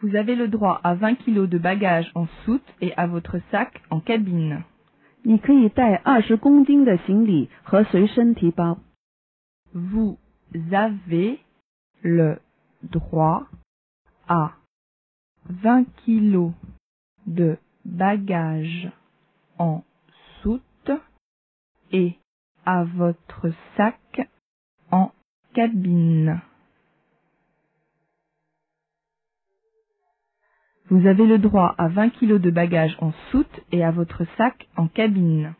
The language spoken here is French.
Vous avez le droit à 20 kilos de bagages en soute et à votre sac en cabine. 你可以带二十公斤的行李和随身提包。 Vous avez le droit à 20 kilos de bagages en soute et à votre sac en cabine. Vous avez le droit à 20 kilos de bagages en soute et à votre sac en cabine.